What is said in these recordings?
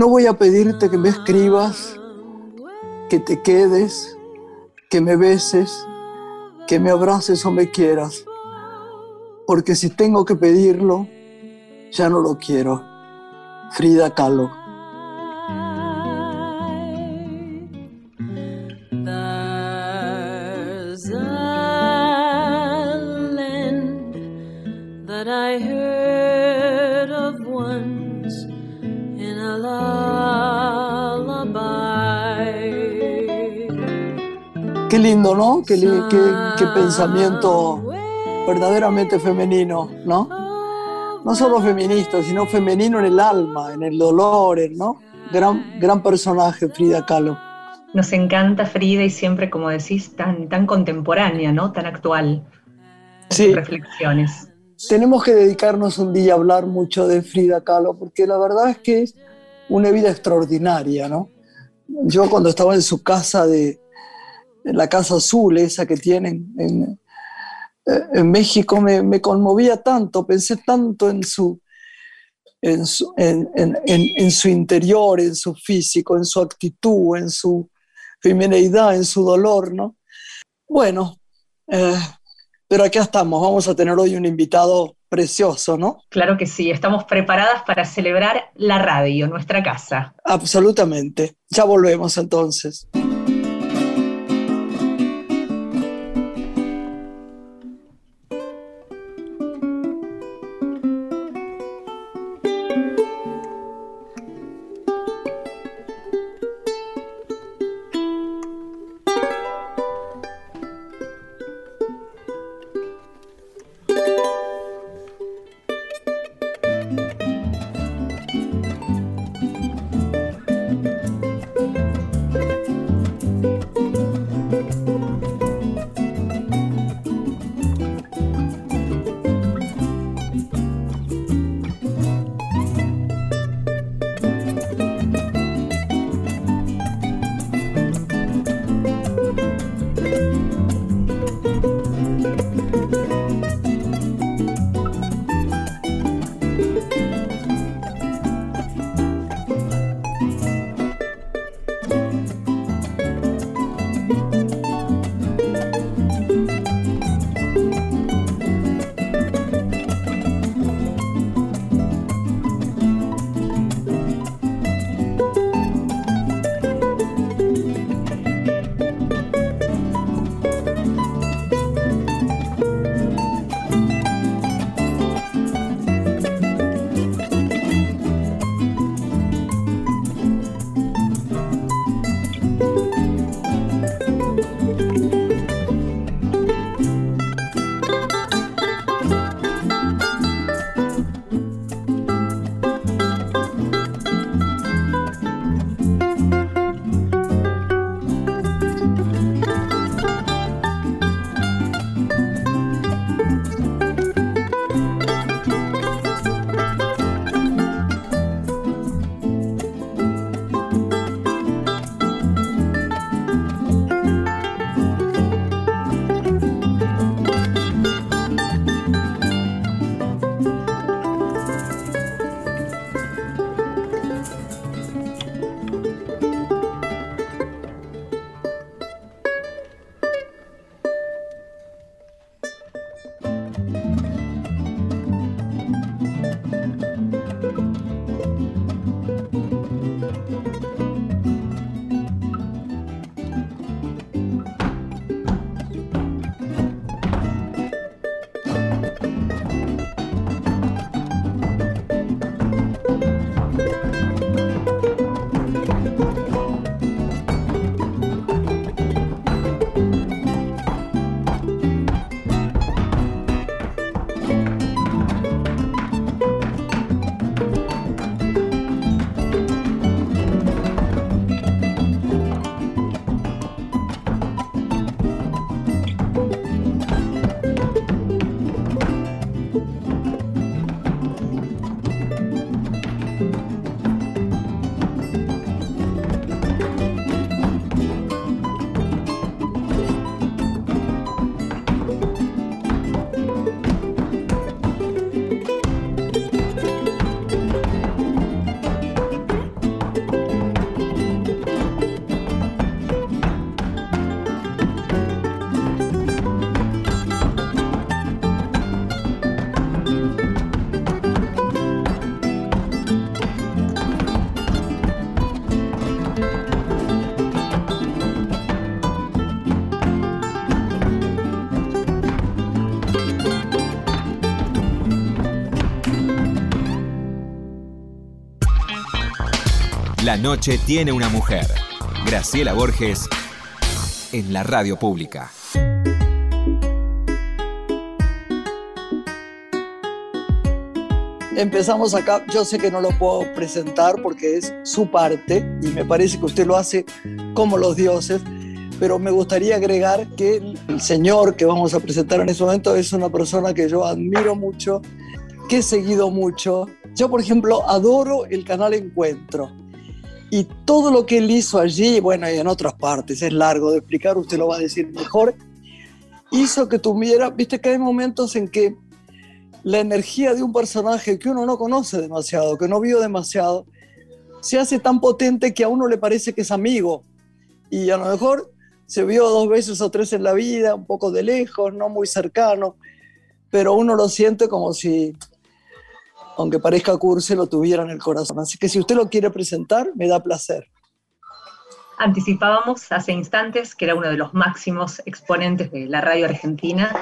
No voy a pedirte que me escribas, que te quedes, que me beses, que me abraces o me quieras, porque si tengo que pedirlo, ya no lo quiero. Frida Kahlo. ¿No? Qué, qué, pensamiento verdaderamente femenino, ¿no? No solo feminista, sino femenino en el alma, en el dolor, ¿no? Gran, gran personaje, Frida Kahlo. Nos encanta Frida y siempre, como decís, tan, tan contemporánea, ¿no? Tan actual. Sí. Reflexiones. Tenemos que dedicarnos un día a hablar mucho de Frida Kahlo, porque la verdad es que es una vida extraordinaria, ¿no? Yo cuando estaba en su casa de, la Casa Azul, esa que tienen en, eh, México, me, conmovía tanto, pensé tanto en su, en su, en, su, interior, en su físico, en su actitud, en su femineidad, en su dolor, ¿no? Bueno, eh, pero aquí estamos, vamos a tener hoy un invitado precioso, ¿no? Claro que sí, estamos preparadas para celebrar la radio, nuestra casa. Absolutamente, ya volvemos entonces. La noche tiene una mujer. Graciela Borges en la radio pública. Empezamos acá, yo sé que no lo puedo presentar porque es su parte y me parece que usted lo hace como los dioses, pero me gustaría agregar que el señor que vamos a presentar en este momento es una persona que yo admiro mucho, que he seguido mucho. Yo, por ejemplo, adoro el canal Encuentro y todo lo que él hizo allí, bueno, y en otras partes, es largo de explicar, usted lo va a decir mejor, hizo que tuviera, viste que hay momentos en que la energía de un personaje que uno no conoce demasiado, que no vio demasiado, se hace tan potente que a uno le parece que es amigo. Y a lo mejor se vio dos veces o tres en la vida, un poco de lejos, no muy cercano, pero uno lo siente como si aunque parezca curse, lo tuviera en el corazón. Así que si usted lo quiere presentar, me da placer. Anticipábamos hace instantes que era uno de los máximos exponentes de la radio argentina,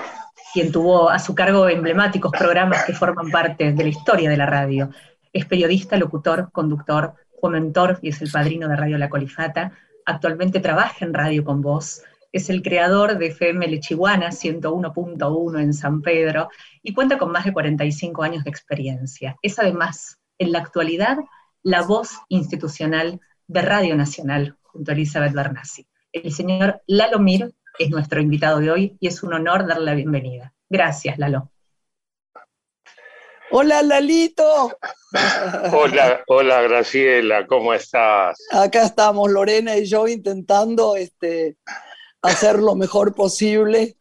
quien tuvo a su cargo emblemáticos programas que forman parte de la historia de la radio. Es periodista, locutor, conductor, fue y es el padrino de Radio La Colifata. Actualmente trabaja en Radio con Voz, es el creador de FM Lechiguana 101.1 en San Pedro y cuenta con más de 45 años de experiencia. Es además, en la actualidad, la voz institucional de Radio Nacional junto a Elizabeth Bernassi. El señor Lalo Mir es nuestro invitado de hoy y es un honor darle la bienvenida. Gracias, Lalo. Hola, Lalito. Hola, hola, Graciela, ¿cómo estás? Acá estamos, Lorena y yo, intentando este, hacer lo mejor posible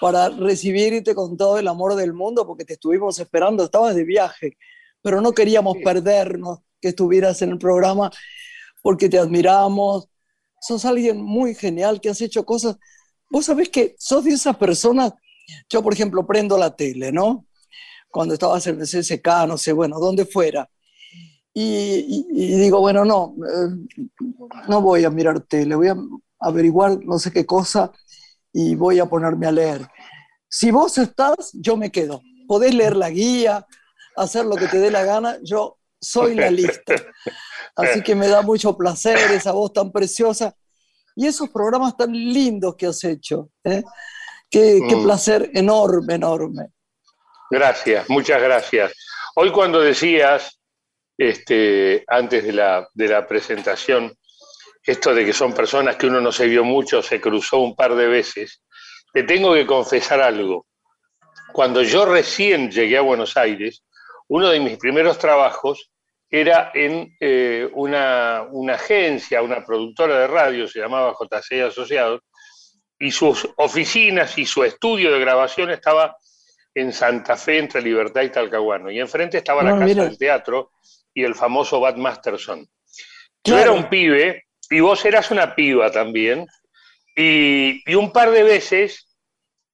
para recibirte con todo el amor del mundo, porque te estuvimos esperando, estabas de viaje, pero no queríamos perdernos que estuvieras en el programa, porque te admiramos, sos alguien muy genial, que has hecho cosas, vos sabés que sos de esas personas, yo por ejemplo prendo la tele, ¿no? Cuando estabas en el CSK, no sé, bueno, donde fuera. Y, y digo, bueno, no, eh, no voy a mirar tele, voy a averiguar no sé qué cosa y voy a ponerme a leer. Si vos estás, yo me quedo. Podés leer la guía, hacer lo que te dé la gana, yo soy la lista. Así que me da mucho placer esa voz tan preciosa y esos programas tan lindos que has hecho. ¿eh? Qué, qué, mm. placer enorme, enorme. Gracias, muchas gracias. Hoy cuando decías, este, antes de la, de la presentación, esto de que son personas que uno no se vio mucho, se cruzó un par de veces, te tengo que confesar algo. Cuando yo recién llegué a Buenos Aires, uno de mis primeros trabajos era en eh, una, una, agencia, una productora de radio, se llamaba JC Asociados, y sus oficinas y su estudio de grabación estaba en Santa Fe, entre Libertad y Talcahuano. Y enfrente estaba la casa del teatro y el famoso Bad Masterson. Yo era un pibe y vos eras una piba también, y, un par de veces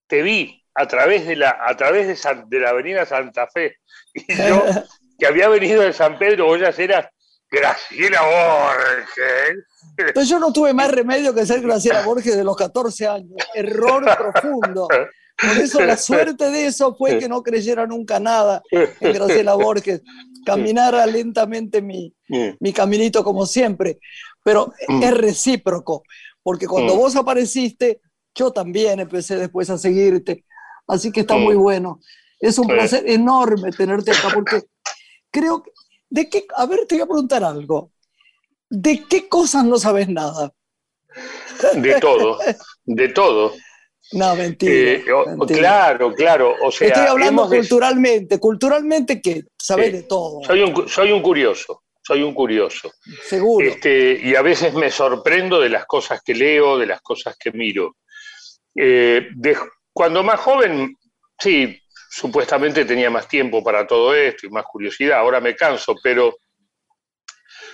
te vi a través de la, a través de, de la avenida Santa Fe, y yo, que había venido de San Pedro, vos ya eras Graciela Borges. Entonces yo no tuve más remedio que ser Graciela Borges de los 14 años. Error profundo. Por eso la suerte de eso fue que no creyera nunca nada en Graciela Borges. Caminara lentamente mi, mi caminito como siempre pero mm. es recíproco, porque cuando mm. vos apareciste, yo también empecé después a seguirte, así que está muy mm. bueno. Es un placer enorme tenerte acá, porque creo que, de qué, a ver, te voy a preguntar algo, ¿de qué cosas no sabes nada? De todo, de todo. No, mentira, eh, Claro, claro. O sea, Estoy hablando culturalmente. ¿Culturalmente qué? Sabes de todo. Soy un, soy un curioso soy un curioso. Seguro. Este, y a veces me sorprendo de las cosas que leo, de las cosas que miro. Eh, cuando más joven, sí, supuestamente tenía más tiempo para todo esto y más curiosidad. Ahora me canso, pero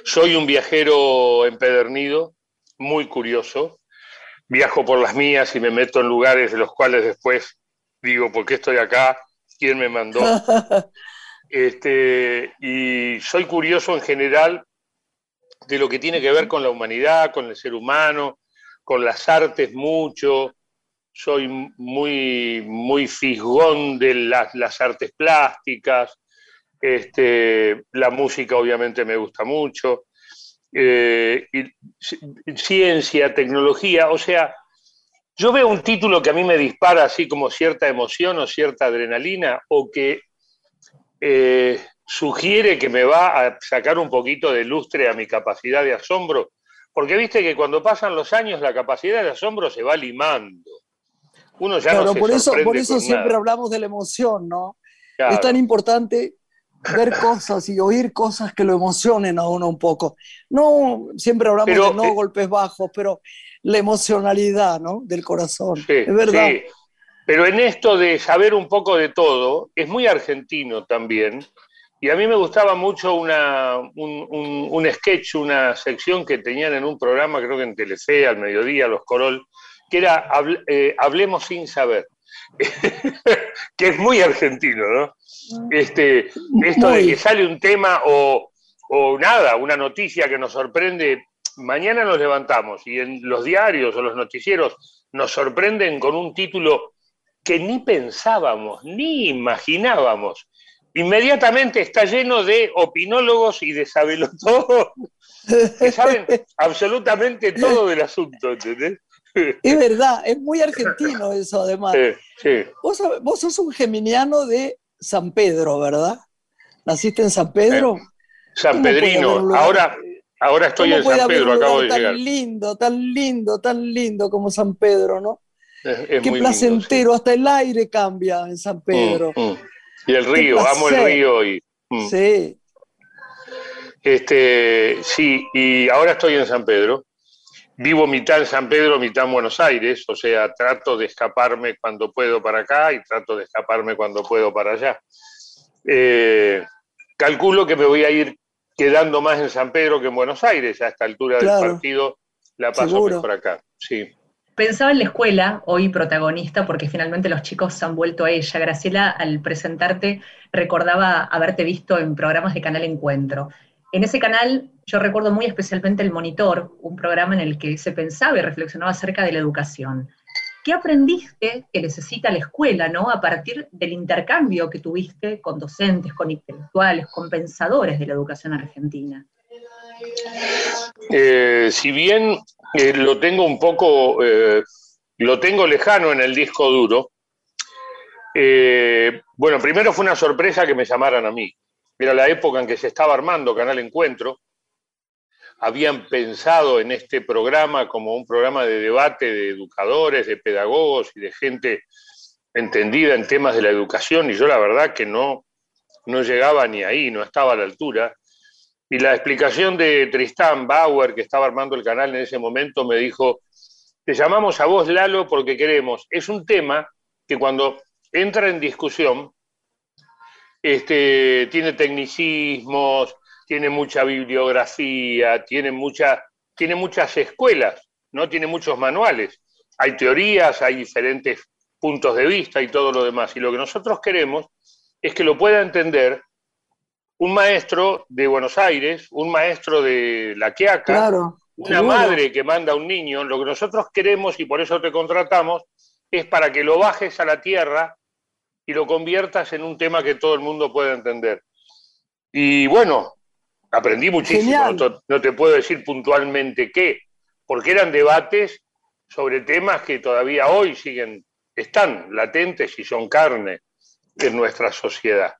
soy un viajero empedernido, muy curioso. Viajo por las mías y me meto en lugares de los cuales después digo, ¿por qué estoy acá? ¿Quién me mandó? Este, y soy curioso en general de lo que tiene que ver con la humanidad, con el ser humano, con las artes mucho. Soy muy, muy fisgón de las, artes plásticas. Este, la música obviamente me gusta mucho. eh, ciencia, tecnología, o sea, yo veo un título que a mí me dispara así como cierta emoción o cierta adrenalina o que eh, sugiere que me va a sacar un poquito de lustre a mi capacidad de asombro, porque viste que cuando pasan los años la capacidad de asombro se va limando. Uno ya no se por eso, por eso siempre hablamos de la emoción, ¿no? Es tan importante ver cosas y oír cosas que lo emocionen a uno un poco. No, siempre hablamos de no eh, golpes bajos, pero la emocionalidad, ¿no? Del corazón. Sí, es verdad. Sí. Pero en esto de saber un poco de todo, es muy argentino también. Y a mí me gustaba mucho una, un, sketch, una sección que tenían en un programa, creo que en Telefe, al mediodía, Los Corol, que era eh, Hablemos sin saber. que es muy argentino, ¿no? Este, esto de que sale un tema o, nada, una noticia que nos sorprende, mañana nos levantamos y en los diarios o los noticieros nos sorprenden con un título que ni pensábamos, ni imaginábamos. Inmediatamente está lleno de opinólogos y de todo que saben absolutamente todo del asunto, ¿entendés? Es verdad, es muy argentino eso además. Vos, vos, sos un geminiano de San Pedro, ¿verdad? ¿Naciste en San Pedro? Eh, San Pedrino, ahora, ahora estoy en San Pedro, acabo de tan llegar. Tan lindo, tan lindo, tan lindo como San Pedro, ¿no? Qué placentero, hasta el aire cambia en San Pedro. Mm, mm. Y el río, amo el río. Y, mm. Sí. Este, sí, y ahora estoy en San Pedro vivo mitad en San Pedro, mitad en Buenos Aires, o sea, trato de escaparme cuando puedo para acá y trato de escaparme cuando puedo para allá. Eh, calculo que me voy a ir quedando más en San Pedro que en Buenos Aires a esta altura del partido, la paso por acá. Sí. Pensaba en la escuela, hoy protagonista, porque finalmente los chicos se han vuelto a ella. Graciela, al presentarte, recordaba haberte visto en programas de Canal Encuentro. En ese canal yo recuerdo muy especialmente El Monitor, un programa en el que se pensaba y reflexionaba acerca de la educación. ¿Qué aprendiste que necesita la escuela, ¿no? A partir del intercambio que tuviste con docentes, con intelectuales, con pensadores de la educación argentina. Eh, si bien eh, lo tengo un poco, eh, lo tengo lejano en el disco duro, bueno, primero fue una sorpresa que me llamaran a mí. Era la época en que se estaba armando Canal Encuentro. Habían pensado en este programa como un programa de debate de educadores, de pedagogos y de gente entendida en temas de la educación y yo la verdad que no, no llegaba ni ahí, no estaba a la altura. Y la explicación de Tristán Bauer, que estaba armando el canal en ese momento, me dijo, te llamamos a vos, Lalo, porque queremos. Es un tema que cuando entra en discusión, este, tiene tecnicismos, tiene mucha bibliografía, tiene, tiene muchas escuelas, ¿no? tiene muchos manuales. Hay teorías, hay diferentes puntos de vista y todo lo demás. Y lo que nosotros queremos es que lo pueda entender un maestro de Buenos Aires, un maestro de La Quiaca, una madre que manda a un niño. Lo que nosotros queremos, y por eso te contratamos, es para que lo bajes a la tierra y lo conviertas en un tema que todo el mundo pueda entender. Y bueno, aprendí muchísimo, no te, puedo decir puntualmente qué, porque eran debates sobre temas que todavía hoy siguen, están latentes y son carne en nuestra sociedad.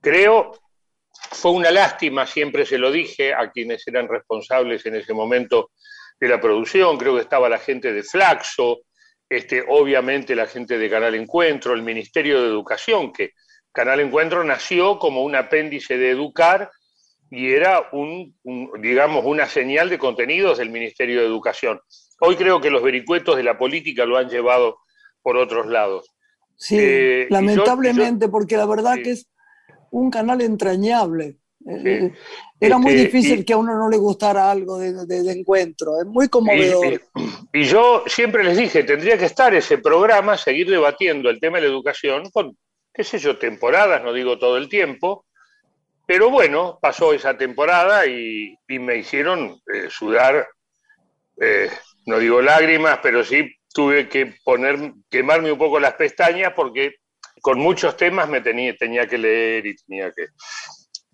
Creo, fue una lástima, siempre se lo dije a quienes eran responsables en ese momento de la producción, creo que estaba la gente de Flaxo, este, obviamente la gente de Canal Encuentro, el Ministerio de Educación, que Canal Encuentro nació como un apéndice de educar y era un, digamos, una señal de contenidos del Ministerio de Educación. Hoy creo que los vericuetos de la política lo han llevado por otros lados. Sí, eh, lamentablemente, porque la verdad que es un canal entrañable. Eh, era muy este, difícil que a uno no le gustara algo de, encuentro, es muy conmovedor. Y, yo siempre les dije, tendría que estar ese programa, seguir debatiendo el tema de la educación con, qué sé yo, temporadas, no digo todo el tiempo, pero bueno, pasó esa temporada y, me hicieron eh, sudar, eh, no digo lágrimas, pero sí tuve que poner, quemarme un poco las pestañas porque con muchos temas me tenía, tenía que leer y tenía que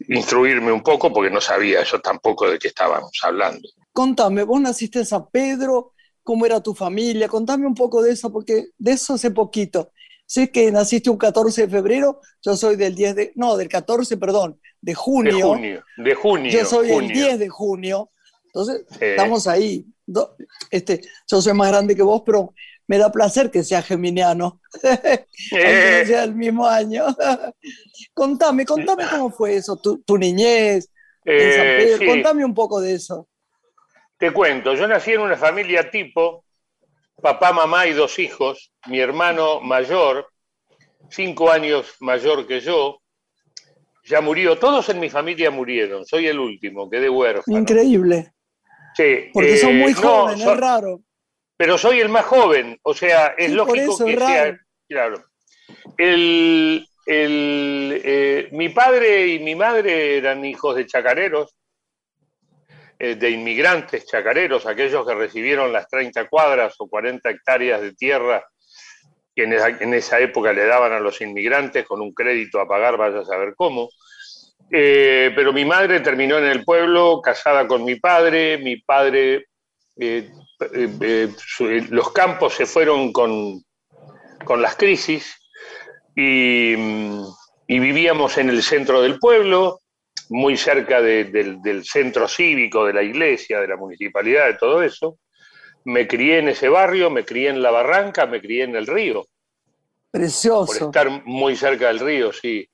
instruirme un poco porque no sabía yo tampoco de qué estábamos hablando. Contame, vos naciste en San Pedro, ¿cómo era tu familia? Contame un poco de eso, porque de eso hace poquito. Sé que naciste un 14 de febrero, yo soy del 10 de, no, del 14, perdón, de junio. De junio, de junio. Yo soy el 10 de junio. Entonces, estamos ahí. Este, yo soy más grande que vos, pero me da placer que sea geminiano, aunque no sea el mismo año. contame, contame cómo fue eso, tu, niñez en San eh, contame un poco de eso. Te cuento, yo nací en una familia tipo, papá, mamá y dos hijos, mi hermano mayor, cinco años mayor que yo, ya murió, todos en mi familia murieron, soy el último, quedé huérfano. Increíble. Sí. Porque son muy eh, jóvenes, es raro. Pero soy el más joven, o sea, es lógico que sea. Claro. El, eh, mi padre y mi madre eran hijos de chacareros, eh, de inmigrantes chacareros, aquellos que recibieron las 30 cuadras o 40 hectáreas de tierra que en esa, época le daban a los inmigrantes con un crédito a pagar, vaya a saber cómo. Eh, pero mi madre terminó en el pueblo casada con mi padre, mi padre, los campos se fueron con, con las crisis y, vivíamos en el centro del pueblo, muy cerca del centro cívico, de la iglesia, de la municipalidad, de todo eso. Me crié en ese barrio, me crié en la barranca, me crié en el río. Precioso. Por estar muy cerca del río, sí,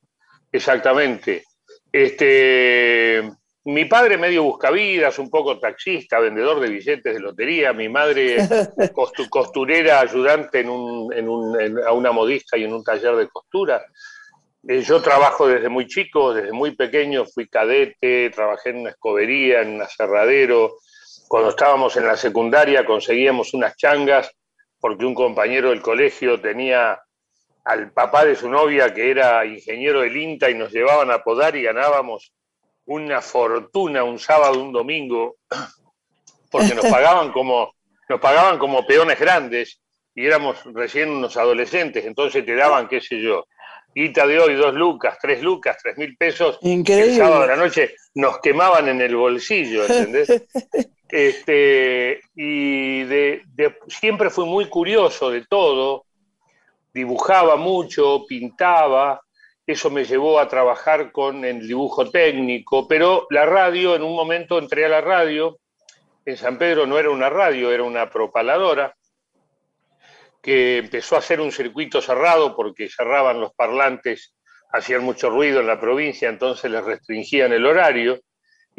exactamente. Este, mi padre medio buscavidas, un poco taxista, vendedor de billetes de lotería, mi madre costurera, ayudante en a una modista y en un taller de costura. Eh, yo trabajo desde muy chico, desde muy pequeño, fui cadete, trabajé en una escobería, en un aserradero. Cuando estábamos en la secundaria conseguíamos unas changas porque un compañero del colegio tenía al papá de su novia que era ingeniero del INTA y nos llevaban a podar y ganábamos una fortuna un sábado, un domingo, porque nos pagaban como, nos pagaban como peones grandes y éramos recién unos adolescentes, entonces te daban, qué sé yo, guita de hoy, dos lucas, tres lucas, tres mil pesos. Increíble. El sábado de la noche nos quemaban en el bolsillo, ¿entendés? este, y de, siempre fui muy curioso de todo, dibujaba mucho, pintaba, eso me llevó a trabajar con el dibujo técnico, pero la radio, en un momento entré a la radio, en San Pedro no era una radio, era una propaladora, que empezó a hacer un circuito cerrado porque cerraban los parlantes, hacían mucho ruido en la provincia, entonces les restringían el horario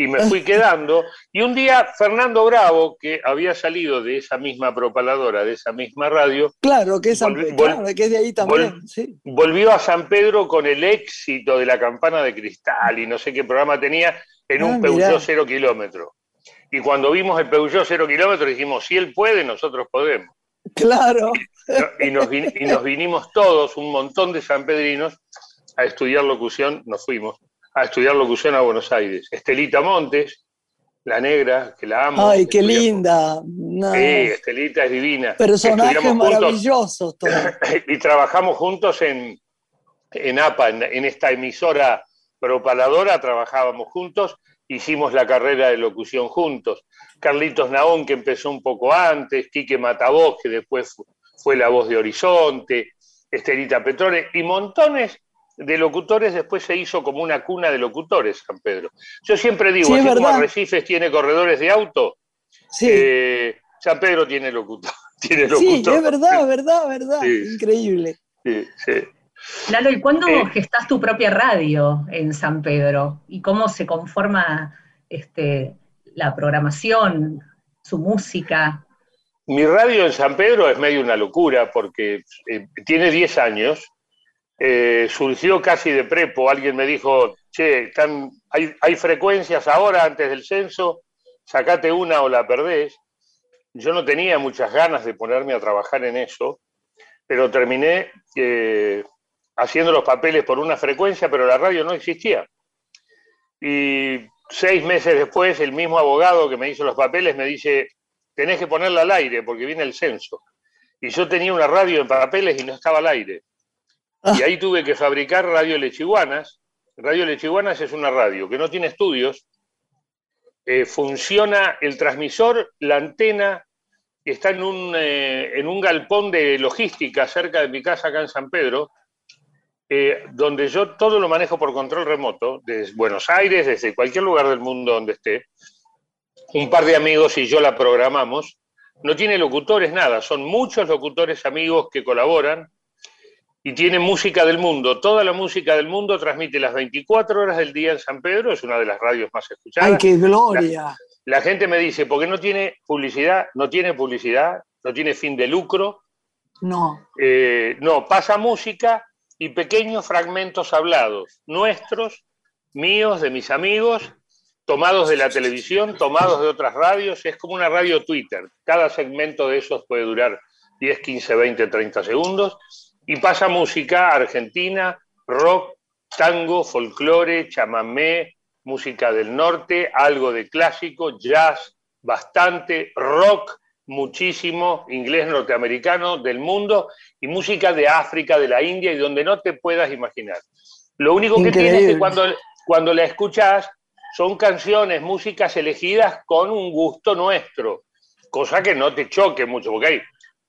y me fui quedando. Y un día Fernando Bravo, que había salido de esa misma propaladora, de esa misma radio. Claro, que es, de ahí también. Volvió a San Pedro con el éxito de la campana de cristal y no sé qué programa tenía en un ah, Peugeot cero kilómetro. Y cuando vimos el Peugeot cero kilómetro dijimos, si él puede, nosotros podemos. Claro. Y nos, y nos vinimos todos, un montón de sanpedrinos, a estudiar locución, nos fuimos a estudiar locución a Buenos Aires. Estelita Montes, la negra, que la amo. Ay, qué linda. Sí, Estelita es divina. Personajes maravillosos todos. y trabajamos juntos en, en APA, en, esta emisora propaladora, trabajábamos juntos, hicimos la carrera de locución juntos. Carlitos Naón, que empezó un poco antes, Quique Matavoz, que después fue la voz de Horizonte, Estelita Petrone, y montones de locutores después se hizo como una cuna de locutores, San Pedro. Yo siempre digo, así como Arrecifes tiene corredores de auto, eh, San Pedro tiene locutor. Tiene Sí, es verdad, verdad, verdad. Increíble. Sí, sí. Lalo, ¿y cuándo eh, gestás tu propia radio en San Pedro? ¿Y cómo se conforma este, la programación, su música? Mi radio en San Pedro es medio una locura porque eh, tiene 10 años eh, surgió casi de prepo. Alguien me dijo, che, están, hay, hay, frecuencias ahora antes del censo, sacate una o la perdés. Yo no tenía muchas ganas de ponerme a trabajar en eso, pero terminé eh, haciendo los papeles por una frecuencia, pero la radio no existía. Y seis meses después, el mismo abogado que me hizo los papeles me dice, tenés que ponerla al aire porque viene el censo. Y yo tenía una radio en papeles y no estaba al aire. Y ahí tuve que fabricar radio lechiguanas. Radio Lechiguanas es una radio que no tiene estudios, eh, funciona el transmisor, la antena, está en un, eh, en un galpón de logística cerca de mi casa acá en San Pedro, eh, donde yo todo lo manejo por control remoto, desde Buenos Aires, desde cualquier lugar del mundo donde esté. Un par de amigos y yo la programamos. No tiene locutores, nada, son muchos locutores amigos que colaboran y tiene música del mundo. Toda la música del mundo transmite las 24 horas del día en San Pedro, es una de las radios más escuchadas. ¡Ay, qué gloria! La, la gente me dice, ¿por qué no tiene publicidad? No tiene publicidad, no tiene fin de lucro. No. Eh, no, pasa música y pequeños fragmentos hablados, nuestros, míos, de mis amigos, tomados de la televisión, tomados de otras radios, es como una radio Twitter. Cada segmento de esos puede durar 10, 15, 20, 30 segundos y pasa música argentina, rock, tango, folclore, chamamé, música del norte, algo de clásico, jazz, bastante, rock, muchísimo, inglés norteamericano del mundo y música de África, de la India y donde no te puedas imaginar. Lo único que tiene es que cuando, cuando la escuchas son canciones, músicas elegidas con un gusto nuestro, cosa que no te choque mucho, porque hay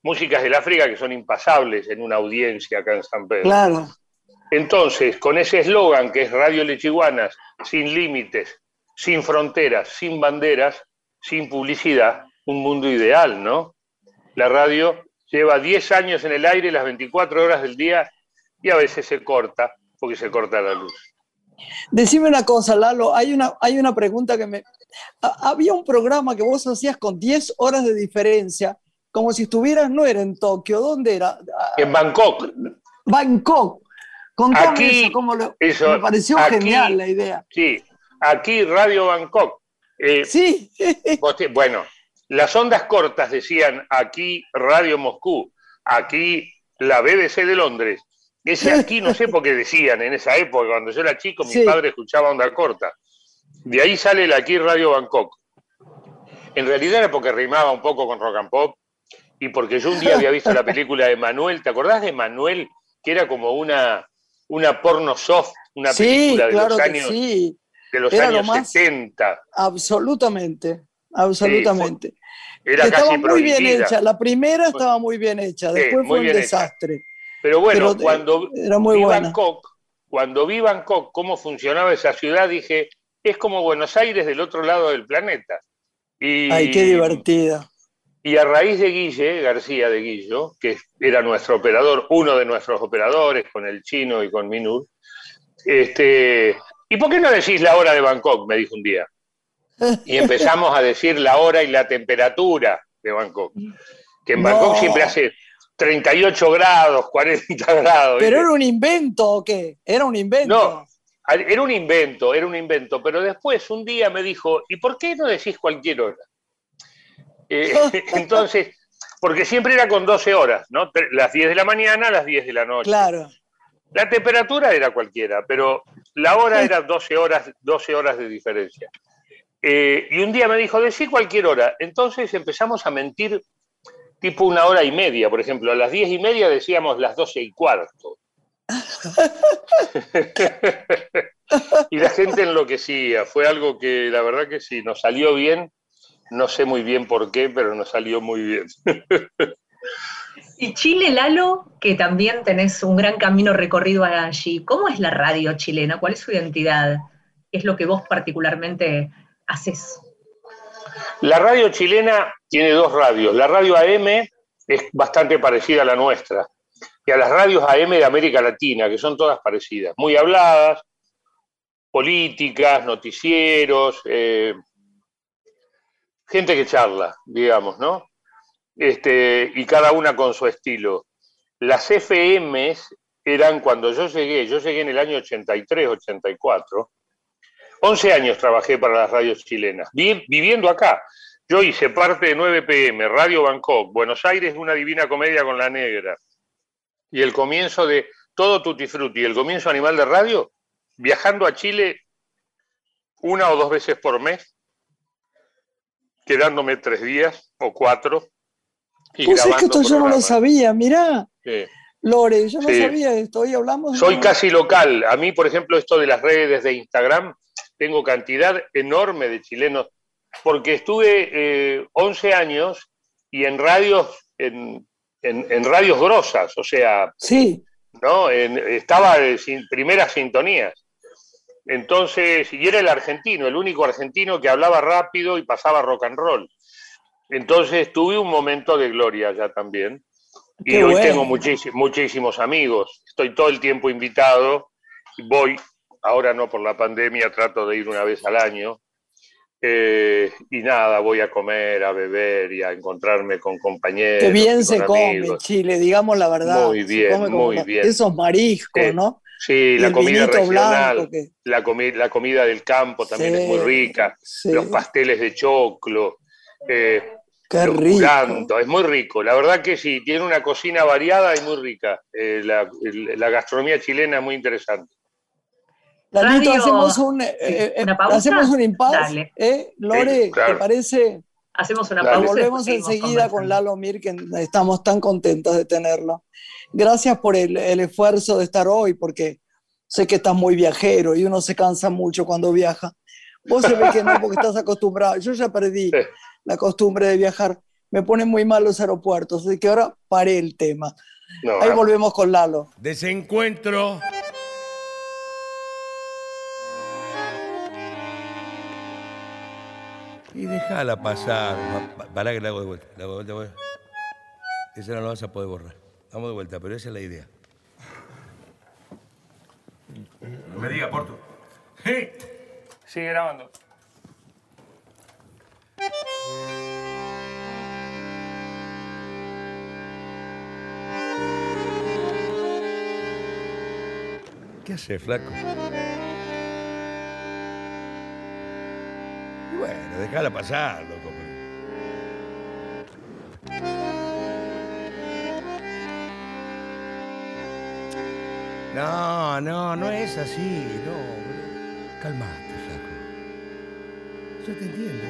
músicas del África que son impasables en una audiencia acá en San Pedro. Claro. Entonces, con ese eslogan que es Radio Lechiguanas, sin límites, sin fronteras, sin banderas, sin publicidad, un mundo ideal, ¿no? La radio lleva 10 años en el aire, las 24 horas del día, y a veces se corta, porque se corta la luz. Decime una cosa, Lalo, hay una, hay una pregunta que me... Había un programa que vos hacías con 10 horas de diferencia, como si estuvieras, no era en Tokio, ¿dónde era? En Bangkok. Bangkok. Contame Aquí, eso, cómo lo- eso, me pareció aquí- genial la idea. Sí, aquí Radio Bangkok. Eh, Sí, vos te- bueno, las ondas cortas decían aquí Radio Moscú, aquí la BBC de Londres. Ese aquí no sé por qué decían en esa época, cuando yo era chico, mi Sí. padre escuchaba onda corta. De ahí sale el aquí Radio Bangkok. En realidad era porque rimaba un poco con rock and pop y porque yo un día había visto la película de Manuel. ¿Te acordás de Manuel? Que era como una, una porno soft, una sí, película de claro los años, sí, de los Era lo años más- 70. absolutamente, absolutamente. Era estaba casi muy bien hecha, la primera estaba muy bien hecha, después fue un hecha. desastre. Pero bueno, Pero, eh, cuando era muy vi buena. Bangkok, cuando vi Bangkok, cómo funcionaba esa ciudad, dije, es como Buenos Aires del otro lado del planeta. Y, Ay, qué divertida. Y a raíz de Guille, García de Guillo, que era nuestro operador, uno de nuestros operadores, con el chino y con Minur, este, ¿y por qué no decís la hora de Bangkok? Me dijo un día. Y empezamos a decir la hora y la temperatura de Bangkok. Que en Bangkok No. siempre hace 38 grados, 40 grados. ¿Pero ¿viste? era un invento o qué? Era un invento. No. Era un invento, era un invento, pero después un día me dijo, ¿y por qué no decís cualquier hora? Eh, entonces, porque siempre era con 12 horas, ¿no? Las 10 de la mañana, las 10 de la noche. Claro. La temperatura era cualquiera, pero la hora era 12 horas, 12 horas de diferencia. Eh, y un día me dijo, decí cualquier hora. Entonces empezamos a mentir tipo una hora y media, por ejemplo. A las 10 y media decíamos las 12 y cuarto. y la gente enloquecía. Fue algo que la verdad que sí, nos salió bien. No sé muy bien por qué, pero nos salió muy bien. Y Chile, Lalo, que también tenés un gran camino recorrido allí, ¿cómo es la radio chilena? ¿Cuál es su identidad? ¿Qué es lo que vos particularmente haces? La radio chilena tiene dos radios. La radio AM es bastante parecida a la nuestra. Y a las radios AM de América Latina, que son todas parecidas. Muy habladas, políticas, noticieros, eh, gente que charla, digamos, ¿no? Este, y cada una con su estilo. Las FMs eran cuando yo llegué, yo llegué en el año 83, 84, 11 años trabajé para las radios chilenas, vi- viviendo acá. Yo hice parte de 9 PM, Radio Bangkok, Buenos Aires, una divina comedia con la negra. Y el comienzo de todo Tutti Frutti, el comienzo Animal de Radio, viajando a Chile una o dos veces por mes, quedándome tres días o cuatro. Y Pues es que esto yo no lo sabía, mirá. Sí. Lore, yo no sabía esto, hoy hablamos. Soy casi local. A mí, por ejemplo, esto de las redes de Instagram, tengo cantidad enorme de chilenos, porque estuve 11 eh, años y en radios, en, en, radios grosas, o sea, sí. ¿no? estaba en primeras sintonías. Entonces, y era el argentino, el único argentino que hablaba rápido y pasaba rock and roll. Entonces tuve un momento de gloria ya también. y hoy tengo muchísimos amigos. Estoy todo el tiempo invitado. Voy, ahora no por la pandemia, trato de ir una vez al año. Eh, y nada, voy a comer, a beber y a encontrarme con compañeros. Que bien se come en Chile, digamos la verdad. Muy bien, muy bien. Esos mariscos, ¿no? Sí, la comida regional, la, la comida del campo también es muy rica, los pasteles de choclo, eh, Qué rico. es muy rico. La verdad que sí, tiene una cocina variada y muy rica. Eh, la, gastronomía chilena es muy interesante. Lalito, hacemos un, eh, hacemos un impasse. Lore, ¿te parece? Hacemos una pausa. Volvemos enseguida con Lalo Mir, que estamos tan contentos de tenerlo. Gracias por el, esfuerzo de estar hoy, porque sé que estás muy viajero y uno se cansa mucho cuando viaja. Vos se ve que no, porque estás acostumbrado. Yo ya perdí la costumbre de viajar. Me ponen muy mal los aeropuertos, así que ahora paré el tema. Ahí volvemos con Lalo. Desencuentro. Y déjala pasar. Para que la hago de vuelta. La hago de vuelta. Esa no la vas a poder borrar. Vamos de vuelta, pero esa es la idea. No me diga, Porto. Sí. Sigue grabando. ¿Qué hace, flaco? Y bueno, déjala pasar, loco. No, no, no es así, no. Calmate, flaco. Yo te entiendo.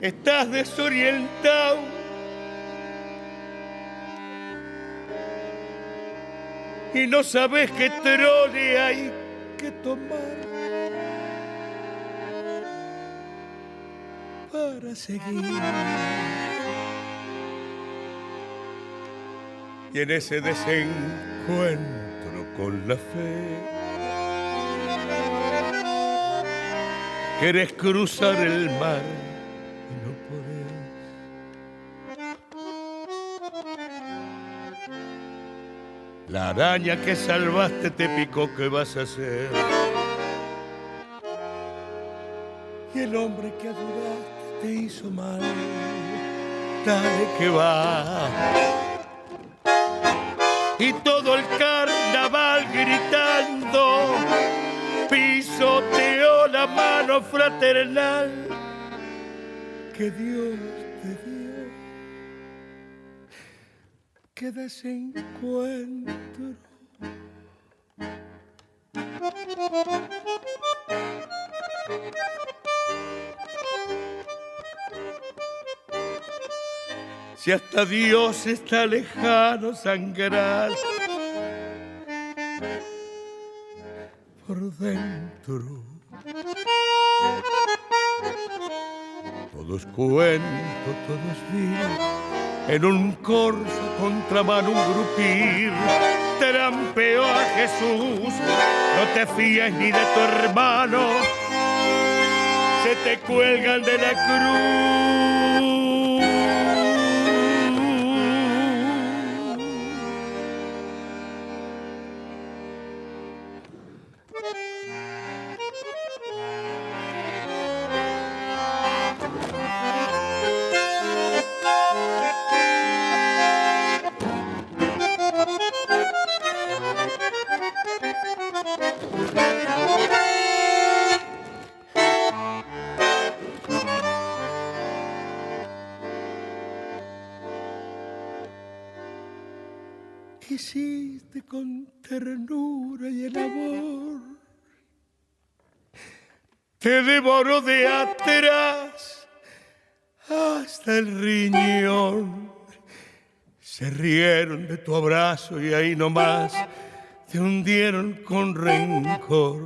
Estás desorientado. Y no sabes qué trole hay que tomar para seguir. Y en ese desencuentro con la fe. Quieres cruzar el mar y no podés. La araña que salvaste te picó, ¿qué vas a hacer? Y el hombre que adoraste te hizo mal, dale que va y todo el carnaval gritando pisoteó la mano fraternal que Dios te dio. Que desencuentro. Si hasta Dios está lejano sangrar por dentro. Todo es cuento, todo es en un corso contramano un grupir, trampeó a Jesús, no te fíes ni de tu hermano, se te cuelgan de la cruz. Con ternura y el amor. Te devoro de atrás hasta el riñón se rieron de tu abrazo y ahí nomás te hundieron con rencor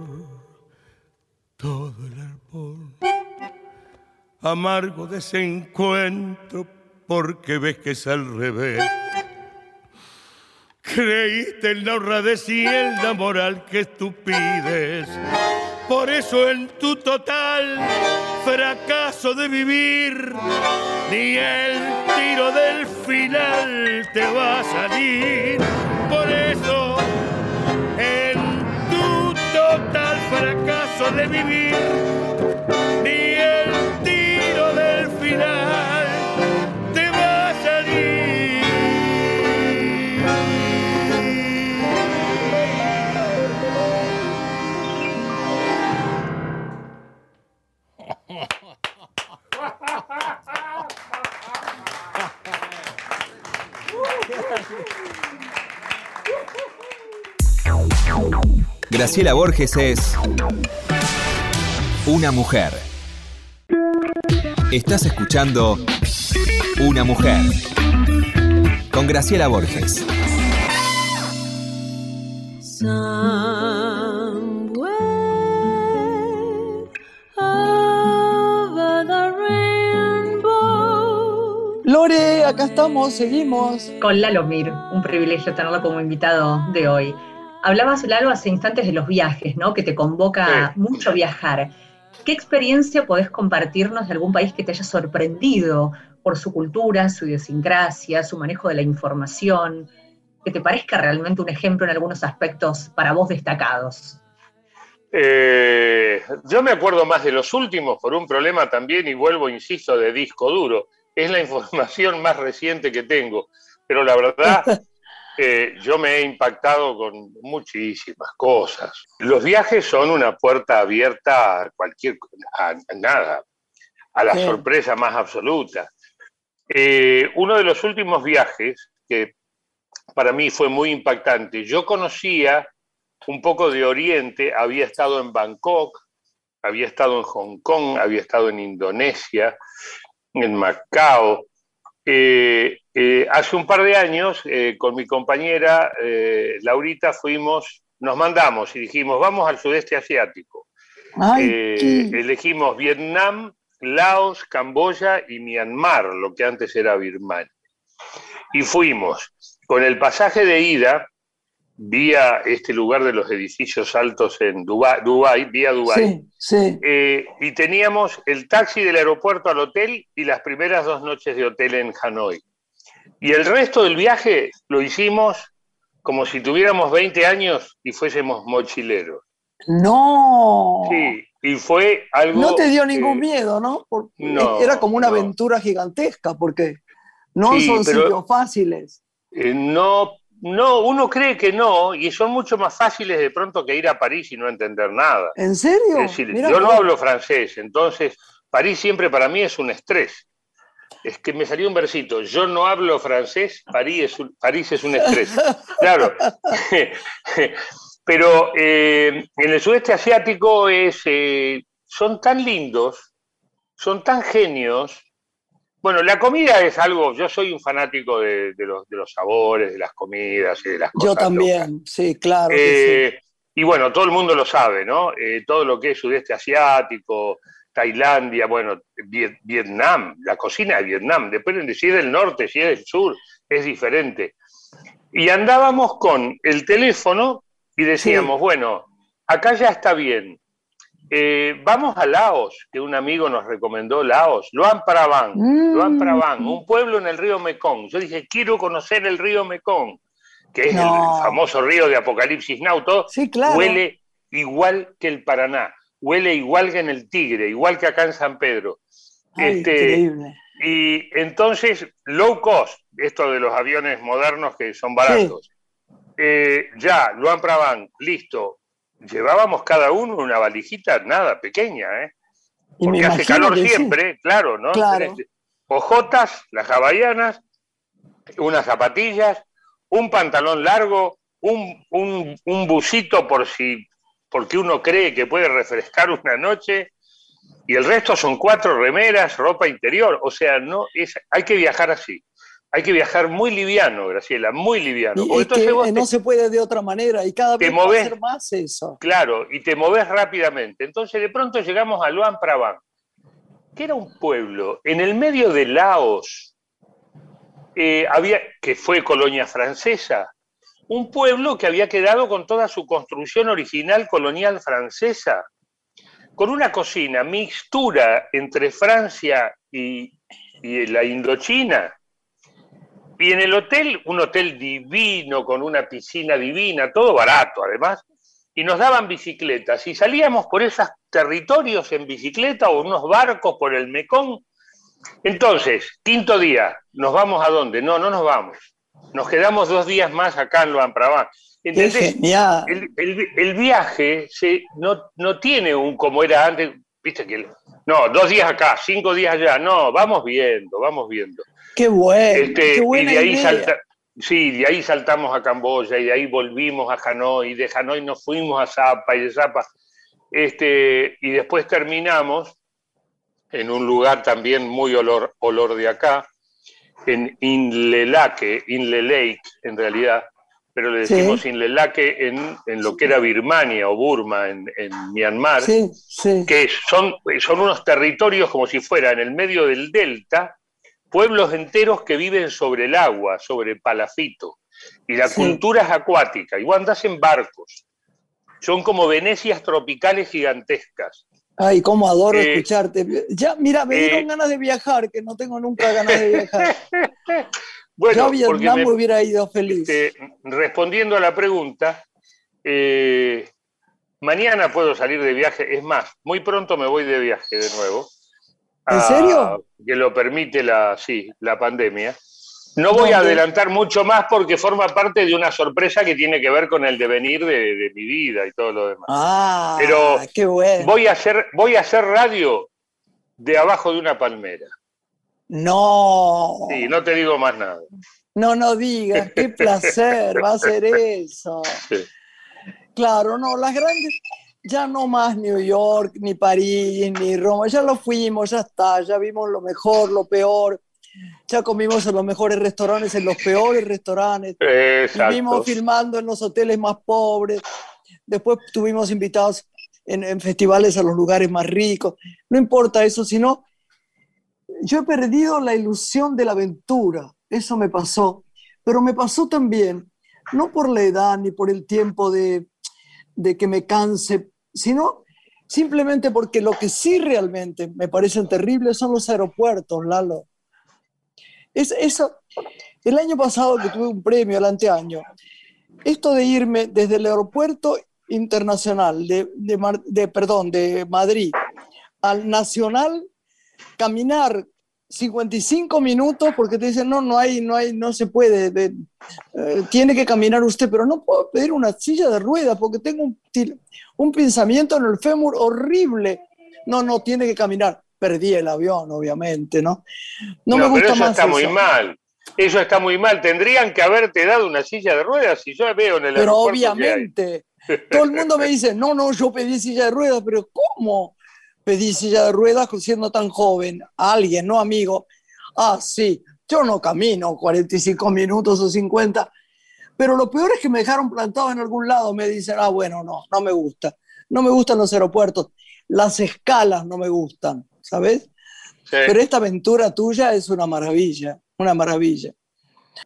todo el árbol. Amargo desencuentro porque ves que es al revés. Creíste en la honradez y en la moral que tú pides. Por eso en tu total fracaso de vivir, ni el tiro del final te va a salir. Por eso en tu total fracaso de vivir, Graciela Borges es una mujer. Estás escuchando Una mujer con Graciela Borges. Lore, acá estamos, seguimos. Con Lalo Mir, un privilegio tenerlo como invitado de hoy. Hablabas, Lalo, hace instantes de los viajes, ¿no? Que te convoca mucho viajar. ¿Qué experiencia podés compartirnos de algún país que te haya sorprendido por su cultura, su idiosincrasia, su manejo de la información? Que te parezca realmente un ejemplo en algunos aspectos para vos destacados. Eh, yo me acuerdo más de los últimos por un problema también, y vuelvo, insisto, de disco duro. Es la información más reciente que tengo. Pero la verdad, eh, yo me he impactado con muchísimas cosas. Los viajes son una puerta abierta a cualquier, a, a nada, a la Sí. sorpresa más absoluta. Eh, uno de los últimos viajes que para mí fue muy impactante, yo conocía un poco de Oriente, había estado en Bangkok, había estado en Hong Kong, había estado en Indonesia, en Macao. Eh, eh, hace un par de años, eh, con mi compañera Laurita, fuimos, nos mandamos y dijimos, vamos al sudeste asiático. Ay, qué- elegimos Vietnam, Laos, Camboya y Myanmar, lo que antes era Birmania. Y fuimos con el pasaje de ida, vía este lugar de los edificios altos en Dubái, Dubái vía Dubái, sí, sí. eh, y teníamos el taxi del aeropuerto al hotel y las primeras dos noches de hotel en Hanoi. Y el resto del viaje lo hicimos como si tuviéramos 20 años y fuésemos mochileros. No. Sí, y fue algo... No te dio ningún eh, miedo, ¿no? Porque no, era como una no. aventura gigantesca, porque no Sí, son sitios fáciles. Eh, no, no, uno cree que no, y son mucho más fáciles de pronto que ir a París y no entender nada. ¿En serio? Es decir, yo no hablo francés, entonces París siempre para mí es un estrés. Es que me salió un versito, yo no hablo francés, París es un, París es un estrés. Claro. Pero eh, en el sudeste asiático es, eh, son tan lindos, son tan genios. Bueno, la comida es algo, yo soy un fanático de, de los, de los sabores, de las comidas y de las cosas. Yo locas. también, sí, claro. que sí. Eh, Y bueno, todo el mundo lo sabe, ¿no? Eh, todo lo que es sudeste asiático, Tailandia, bueno, Viet- Vietnam, la cocina de Vietnam, depende de si es del norte, si es del sur, es diferente. Y andábamos con el teléfono y decíamos, bueno, acá ya está bien. Eh, vamos a Laos, que un amigo nos recomendó Laos, Luang Prabang, Mm. Luang Prabang, un pueblo en el río Mekong. Yo dije, quiero conocer el río Mekong, que es el famoso río de Apocalipsis todo Sí, claro. huele igual que el Paraná, huele igual que en el Tigre, igual que acá en San Pedro. Ay, este, increíble. Y entonces, low cost, esto de los aviones modernos que son baratos. Eh, ya, Luan Prabang, listo. Llevábamos cada uno una valijita, nada, pequeña, ¿eh? Porque hace calor sí. siempre, claro, ¿no? Claro. Ojotas, las hawaianas, unas zapatillas, un pantalón largo, un, un, un busito por si, porque uno cree que puede refrescar una noche, y el resto son cuatro remeras, ropa interior. O sea, no es, hay que viajar así. Hay que viajar muy liviano, Graciela, muy liviano. Y, que no se puede de otra manera y cada vez va a ser más eso. Claro, y te moves rápidamente. Entonces de pronto llegamos a Luang Prabang, que era un pueblo en el medio de Laos, eh, había, que fue colonia francesa, un pueblo que había quedado con toda su construcción original colonial francesa, con una cocina mixtura entre Francia y, y la Indochina y en el hotel, un hotel divino, con una piscina divina, todo barato además, y nos daban bicicletas. Y salíamos por esos territorios en bicicleta o unos barcos por el Mekong. Entonces, quinto día, ¿nos vamos a dónde? No, no nos vamos. Nos quedamos dos días más acá en Luan Prabán. ¿Entendés? El, el, viaje se, no, no tiene un como era antes, viste que no, dos días acá, cinco días allá, no, vamos viendo, vamos viendo. Qué bueno. Este, y de ahí sí, de ahí saltamos a Camboya y de ahí volvimos a Hanoi, y de Hanoi nos fuimos a Zapa y de Zapa. Este, y después terminamos en un lugar también muy olor, olor de acá, en Inlelake, Inle en realidad, pero le decimos Inlelake en, en, lo que era Birmania o Burma en, en Myanmar, que son, son unos territorios como si fuera en el medio del delta, pueblos enteros que viven sobre el agua, sobre palafito, y la cultura es acuática, igual andas en barcos, son como Venecias tropicales gigantescas. Ay, cómo adoro eh, escucharte. Ya, mira, me dieron eh, ganas de viajar, que no tengo nunca ganas de viajar. bueno, Yo Vietnam me, hubiera ido feliz. Este, respondiendo a la pregunta, eh, mañana puedo salir de viaje, es más, muy pronto me voy de viaje de nuevo. ¿En serio? Que lo permite la, sí, la pandemia. No voy a adelantar mucho más porque forma parte de una sorpresa que tiene que ver con el devenir de, mi vida y todo lo demás. Ah, Pero qué bueno. voy a hacer, voy a hacer radio de abajo de una palmera. No. Sí, no te digo más nada. No, no digas, qué placer va a ser eso. Claro, no, las grandes, ya no más New York, ni París, ni Roma, ya lo fuimos, ya está, ya vimos lo mejor, lo peor, ya comimos en los mejores restaurantes, en los peores restaurantes, vivimos filmando en los hoteles más pobres, después tuvimos invitados en, en, festivales a los lugares más ricos, no importa eso, sino yo he perdido la ilusión de la aventura, eso me pasó, pero me pasó también, no por la edad ni por el tiempo de de que me canse, sino simplemente porque lo que sí realmente me parecen terribles son los aeropuertos, Lalo. Es, eso, el año pasado que tuve un premio, el anteaño, esto de irme desde el aeropuerto internacional de, de, perdón, de Madrid al nacional, caminar 55 minutos porque te dicen, no, no hay, no hay, no se puede, eh, tiene que caminar usted, pero no puedo pedir una silla de ruedas porque tengo un, un pensamiento en el fémur horrible. No, no, tiene que caminar. Perdí el avión, obviamente, ¿no? No, me gusta pero eso está muy mal. Eso está muy mal. Tendrían que haberte dado una silla de ruedas si yo veo en el Pero obviamente. Todo el mundo me dice, no, no, yo pedí silla de ruedas, pero ¿cómo? Pedí silla de ruedas siendo tan joven a alguien, no amigo. Ah, sí, yo no camino 45 minutos o 50, pero lo peor es que me dejaron plantado en algún lado, me dicen, ah, bueno, no, no me gusta. No me gustan los aeropuertos, las escalas no me gustan, ¿sabes? Pero esta aventura tuya es una maravilla, una maravilla.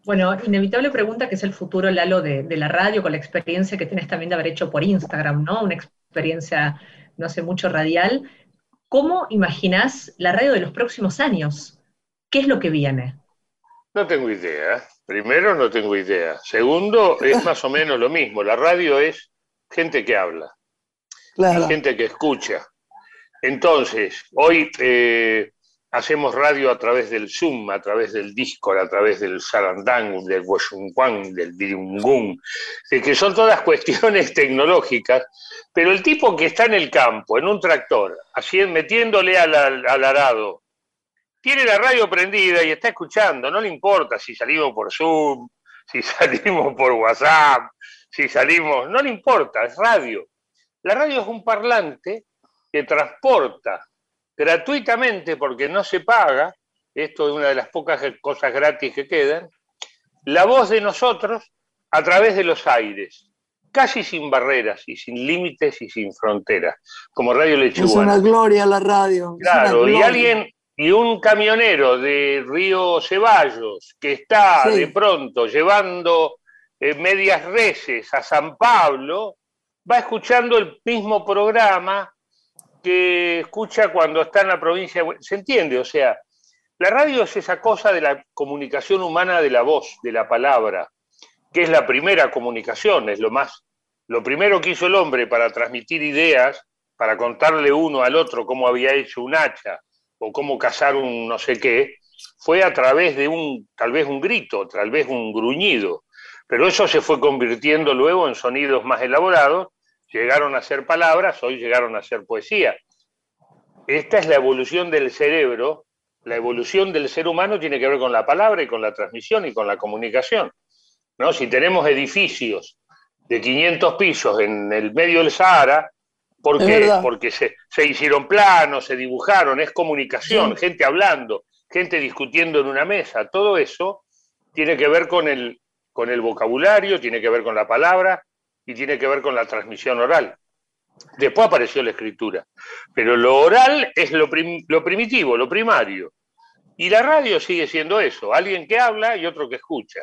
Bueno, inevitable pregunta que es el futuro, Lalo, de, de la radio, con la experiencia que tienes también de haber hecho por Instagram, ¿no? Una experiencia, no sé, mucho radial. ¿Cómo imaginás la radio de los próximos años? ¿Qué es lo que viene? No tengo idea. Primero, no tengo idea. Segundo, es más o menos lo mismo. La radio es gente que habla, gente que escucha. Entonces, hoy eh, hacemos radio a través del Zoom, a través del Discord, a través del Sarandang, del Woshunquan, del Dirungun, que son todas cuestiones tecnológicas pero el tipo que está en el campo, en un tractor, así metiéndole al, arado, tiene la radio prendida y está escuchando, no le importa si salimos por Zoom, si salimos por WhatsApp, si salimos, no le importa, es radio. La radio es un parlante que transporta gratuitamente, porque no se paga, esto es una de las pocas cosas gratis que quedan, la voz de nosotros a través de los aires, casi sin barreras y sin límites y sin fronteras, como Radio Lechuga. Es una gloria la radio. Claro, y alguien, y un camionero de Río Ceballos que está de pronto llevando eh, medias reses a San Pablo, va escuchando el mismo programa que escucha cuando está en la provincia. ¿Se entiende? O sea, la radio es esa cosa de la comunicación humana de la voz, de la palabra, que es la primera comunicación, es lo más, lo primero que hizo el hombre para transmitir ideas, para contarle uno al otro cómo había hecho un hacha o cómo cazar un no sé qué, fue a través de un, tal vez un grito, tal vez un gruñido. Pero eso se fue convirtiendo luego en sonidos más elaborados, llegaron a ser palabras, hoy llegaron a ser poesía. Esta es la evolución del cerebro, la evolución del ser humano tiene que ver con la palabra y con la transmisión y con la comunicación. ¿no? Si tenemos edificios de 500 pisos en el medio del Sahara, ¿por qué? Porque se, hicieron planos, se dibujaron, es comunicación, gente hablando, gente discutiendo en una mesa, todo eso tiene que ver con el, con el vocabulario, tiene que ver con la palabra y tiene que ver con la transmisión oral. Después apareció la escritura, pero lo oral es lo, lo primitivo, lo primario. Y la radio sigue siendo eso, alguien que habla y otro que escucha.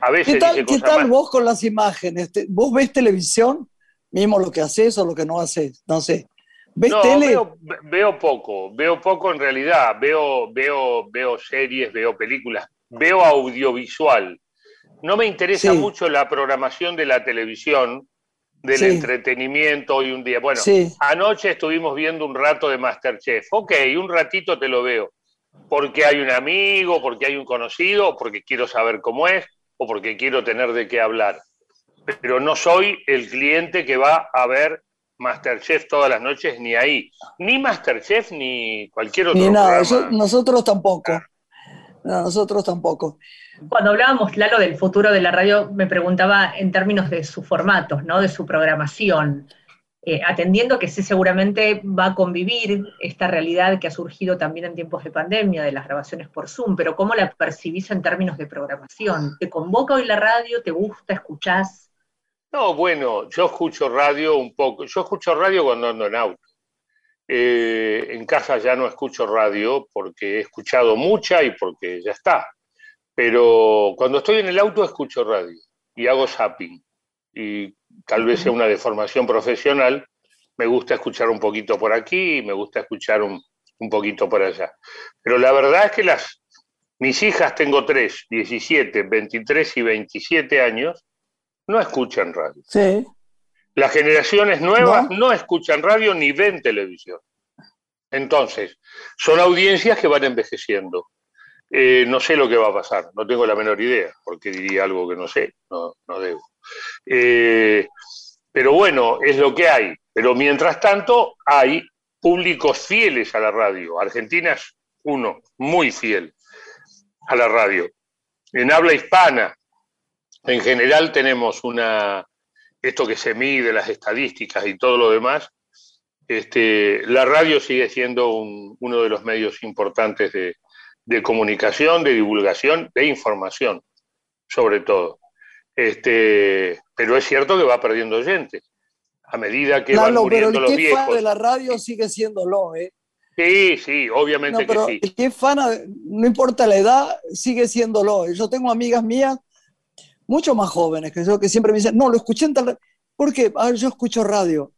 A veces ¿Qué tal, ¿qué tal vos con las imágenes? ¿Vos ves televisión? Mismo lo que haces o lo que no haces, no sé. ¿Ves no, tele? Veo, poco, veo poco en realidad. Veo, veo, veo series, veo películas, veo audiovisual. No me interesa mucho la programación de la televisión, del entretenimiento hoy un día. Bueno, anoche estuvimos viendo un rato de Masterchef. Ok, un ratito te lo veo. Porque hay un amigo, porque hay un conocido, porque quiero saber cómo es, o porque quiero tener de qué hablar. Pero no soy el cliente que va a ver Masterchef todas las noches, ni ahí. Ni Masterchef, ni cualquier otro. Ni nada, nosotros tampoco. Nosotros tampoco. Cuando hablábamos, Lalo, del futuro de la radio, me preguntaba en términos de sus formatos, ¿no? de su programación, eh, atendiendo que sí seguramente va a convivir esta realidad que ha surgido también en tiempos de pandemia, de las grabaciones por Zoom, pero ¿cómo la percibís en términos de programación? ¿Te convoca hoy la radio? ¿Te gusta? ¿Escuchás? No, bueno, yo escucho radio un poco, yo escucho radio cuando ando en auto. Eh, en casa ya no escucho radio porque he escuchado mucha y porque ya está. Pero cuando estoy en el auto escucho radio y hago zapping. Y tal vez sea una deformación profesional, me gusta escuchar un poquito por aquí y me gusta escuchar un, poquito por allá. Pero la verdad es que las, mis hijas, tengo tres, 17, 23 y 27 años, no escuchan radio. Sí. Las generaciones nuevas no escuchan radio ni ven televisión. Entonces, son audiencias que van envejeciendo. Eh, no sé lo que va a pasar, no tengo la menor idea, porque diría algo que no sé, no, debo. Eh, pero bueno, es lo que hay. Pero mientras tanto, hay públicos fieles a la radio. Argentina es uno, muy fiel a la radio. En habla hispana, en general tenemos una, esto que se mide, las estadísticas y todo lo demás, este, la radio sigue siendo uno de los medios importantes de, de comunicación, de divulgación, de información, sobre todo. Este, pero es cierto que va perdiendo gente a medida que van muriendo pero el que fan de la radio sigue siendo lo, ¿eh? Sí, sí, obviamente que sí. El que es fan, no importa la edad, sigue siendo lo. Yo tengo amigas mías, mucho más jóvenes que yo, que siempre me dicen, no, lo escuché en tal... ¿Por qué? Ah, yo escucho radio.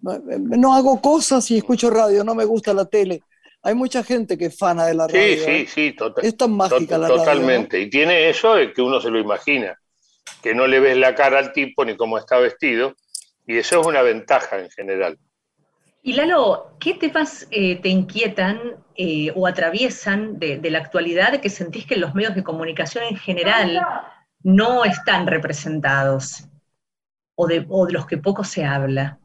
No hago cosas y escucho radio, no me gusta la tele hay mucha gente que es fana de la radio. Sí, sí, ¿eh? sí, total, es tan mágica la radio. Totalmente. Y tiene eso de que uno se lo imagina, que no le ves la cara al tipo ni cómo está vestido, y eso es una ventaja en general. Y Lalo, ¿qué temas eh, te inquietan eh, o atraviesan de, la actualidad que sentís que los medios de comunicación en general no están representados o de, o de los que poco se habla?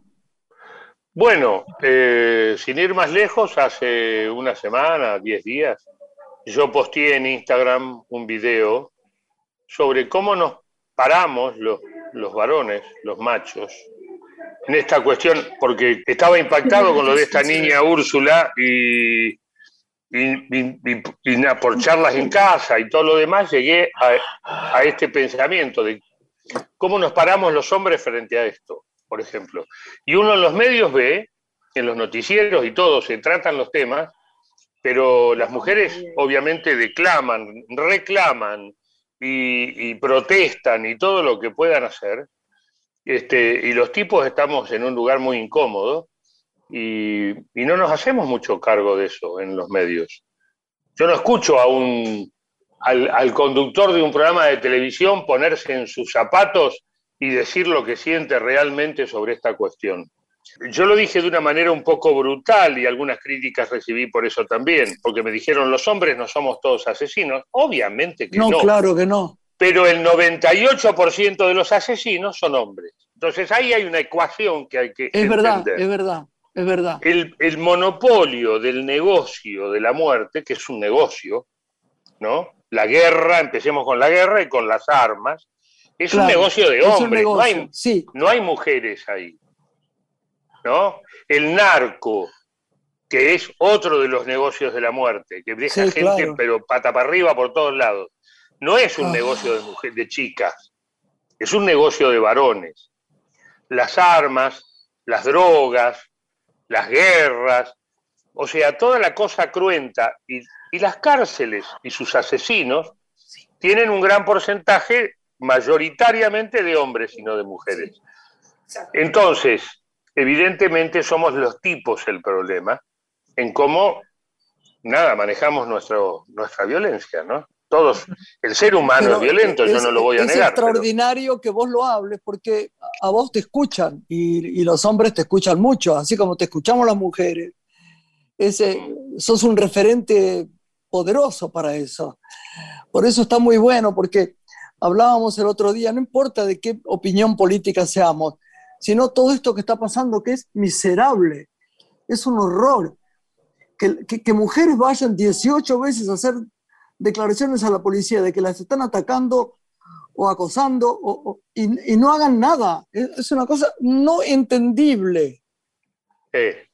Bueno, eh, sin ir más lejos, hace una semana, diez días, yo posteé en Instagram un video sobre cómo nos paramos los, los varones, los machos, en esta cuestión, porque estaba impactado con lo de esta niña Úrsula y, y, por charlas en casa y todo lo demás, llegué a, este pensamiento de cómo nos paramos los hombres frente a esto, por ejemplo. Y uno en los medios ve, en los noticieros y todo, se tratan los temas, pero las mujeres obviamente declaman, reclaman y, protestan y todo lo que puedan hacer. Este, y los tipos estamos en un lugar muy incómodo y, no nos hacemos mucho cargo de eso en los medios. Yo no escucho a un, al, al, conductor de un programa de televisión ponerse en sus zapatos y decir lo que siente realmente sobre esta cuestión. Yo lo dije de una manera un poco brutal y algunas críticas recibí por eso también, porque me dijeron los hombres no somos todos asesinos. Obviamente que no. No, claro que no. Pero el 98% de los asesinos son hombres. Entonces ahí hay una ecuación que hay que... Es verdad, es verdad. Es verdad. El, el, monopolio del negocio de la muerte, que es un negocio, ¿no? La guerra, empecemos con la guerra y con las armas, es un negocio de hombres, no, hay, sí. no hay mujeres ahí. ¿no? El narco, que es otro de los negocios de la muerte, que deja Sí, gente claro. pero pata para arriba por todos lados. No es un Ah. negocio de, mujer- de chicas, es un negocio de varones. Las armas, las drogas, las guerras, o sea, toda la cosa cruenta y, y las cárceles y sus asesinos tienen un gran porcentaje mayoritariamente de hombres y no de mujeres. Entonces, evidentemente somos los tipos el problema en cómo, nada, manejamos nuestro, nuestra violencia, ¿no? Todos, el ser humano Pero es violento, yo es- no lo voy a es negar. pero- extraordinario que vos lo hables porque a vos te escuchan y, y los hombres te escuchan mucho, así como te escuchamos las mujeres. Ese, sos un referente poderoso para eso. Por eso está muy bueno, porque hablábamos el otro día, no importa de qué opinión política seamos, sino todo esto que está pasando que es miserable, es un horror. Que, que- que mujeres vayan 18 veces a hacer declaraciones a la policía de que las están atacando o acosando o- o- y, y no hagan nada. Es, es una cosa no entendible. Eh,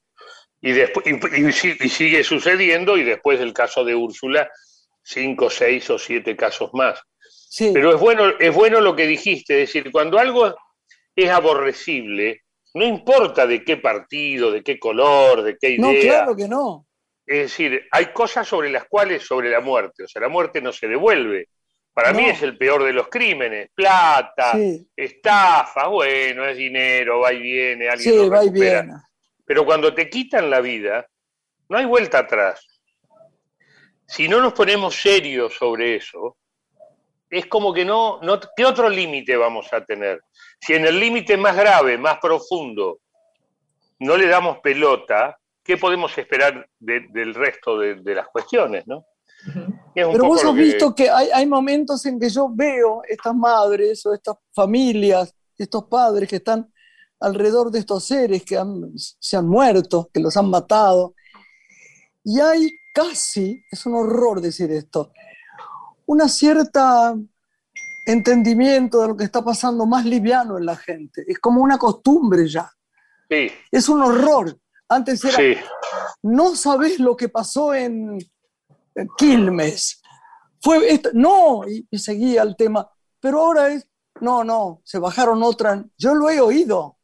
y, después, y, y si- y sigue sucediendo, y después del caso de Úrsula, cinco, seis o siete casos más. Sí, Pero es bueno, es bueno lo que dijiste, es decir, cuando algo es aborrecible, no importa de qué partido, de qué color, de qué idea. no, claro que no. Es decir, hay cosas sobre las cuales, sobre la muerte, o sea, la muerte no se devuelve. Para mí es el peor de los crímenes. Plata, Sí, estafa, bueno, es dinero, va y viene, alguien sí, lo va y viene. Pero cuando te quitan la vida, no hay vuelta atrás. Si no nos ponemos serios sobre eso, es como que no, no ¿qué otro límite vamos a tener? Si en el límite más grave, más profundo, no le damos pelota, ¿qué podemos esperar de- del resto de, de las cuestiones, no? Pero vos has que- visto que hay, hay momentos en que yo veo estas madres o estas familias, estos padres que están alrededor de estos seres que han- se han muerto, que los han matado, y hay casi, es un horror decir esto, una cierta entendimiento de lo que está pasando más liviano en la gente. Es como una costumbre ya. Sí, Es un horror. Antes era, sí, no sabés lo que pasó en, Quilmes. Fue esto, no, y, y seguía el tema. Pero ahora es, no, no, se bajaron otra. Yo lo he oído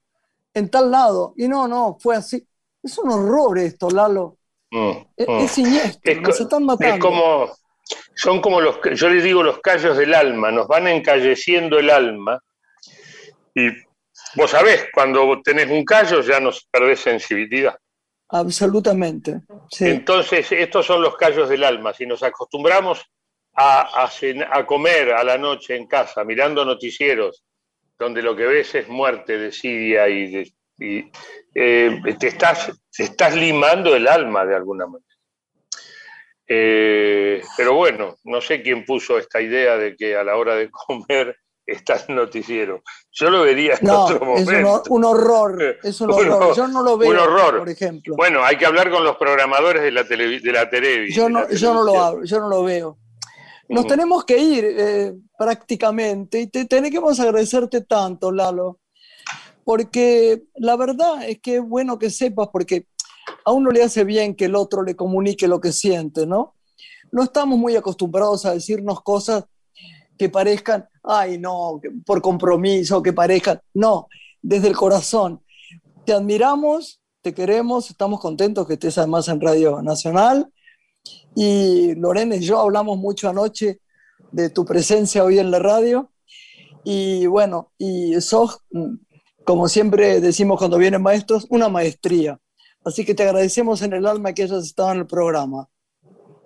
en tal lado. Y no, no, fue así. Es un horror esto, Lalo. mm, Es, mm. es siniestro, Es co- nos están matando. Es como, son como los, yo les digo los callos del alma, nos van encalleciendo el alma. Y vos sabés, cuando tenés un callo ya nos perdés sensibilidad. Absolutamente. Sí. Entonces, estos son los callos del alma. Si nos acostumbramos a, a comer a la noche en casa, mirando noticieros, donde lo que ves es muerte, desidia y, de- y, eh, te, estás, te estás limando el alma de alguna manera. Eh, pero bueno, no sé quién puso esta idea de que a la hora de comer está el noticiero. Yo lo vería en No, otro es un, momento. un horror. Es un Un horror. Yo no lo veo, un horror. por ejemplo. Bueno, hay que hablar con los programadores de la, televi- de la Televi. Yo de no, la yo no lo televisión. hablo, yo no lo veo. Nos Ujú. tenemos que ir eh, prácticamente y te tenemos que agradecerte tanto, Lalo, porque la verdad es que es bueno que sepas, porque a uno le hace bien que el otro le comunique lo que siente, ¿no? No estamos muy acostumbrados a decirnos cosas que parezcan, ay, no, por compromiso, que parezcan, no, desde el corazón. Te admiramos, te queremos, estamos contentos que estés además en Radio Nacional. Y Lorena y yo hablamos mucho anoche de tu presencia hoy en la radio. Y bueno, y sos, como siempre decimos cuando vienen maestros, una maestría. Así que te agradecemos en el alma que hayas estado en el programa.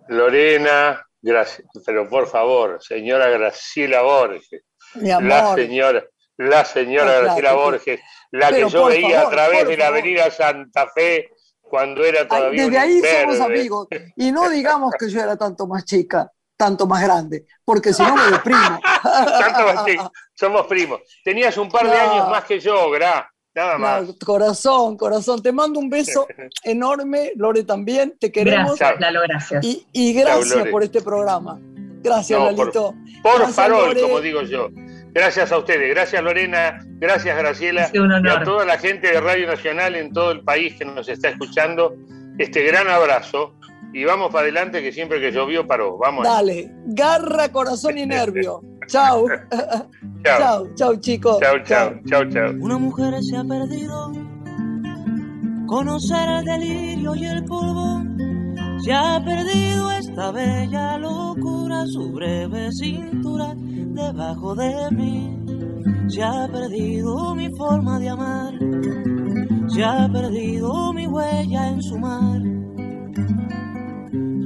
Lorena, gracias, pero por favor, señora Graciela Borges. La señora, la señora Graciela claro, Borges, la que yo veía favor, a través de la favor. avenida Santa Fe cuando era Ay, todavía desde ahí somos amigos. Y no digamos que yo era tanto más chica, tanto más grande, porque si no me deprimo. Tanto más chico. Somos primos. Tenías un par de No. años más que yo, Gra. Nada más. No, corazón, corazón. Te mando un beso enorme, Lore también. Te queremos. Gracias, Lalo, gracias. Y, y gracias por este programa. Gracias, No, por- Lalito. Por Gracias, farol, Lore. como digo yo. Gracias a ustedes, gracias Lorena, gracias Graciela y a toda la gente de Radio Nacional en todo el país que nos está escuchando. Este gran abrazo y vamos para adelante que siempre que llovió paró. Vamos. Dale, garra, corazón y nervio. Chau. Chao. chau, chau, chicos. Chao, chao, chao, chao. Una mujer se ha perdido. Conocer el delirio y el polvo. Se ha perdido esta bella locura, su breve cintura debajo de mí. Se ha perdido mi forma de amar. Se ha perdido mi huella en su mar.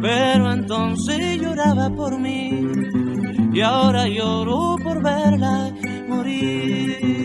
pero entonces lloraba por mí y ahora lloro por verla morir.